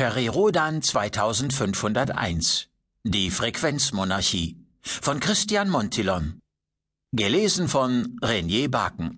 Perirodan 2501 Die Frequenzmonarchie. Von Christian Montillon. Gelesen von Renier Baken.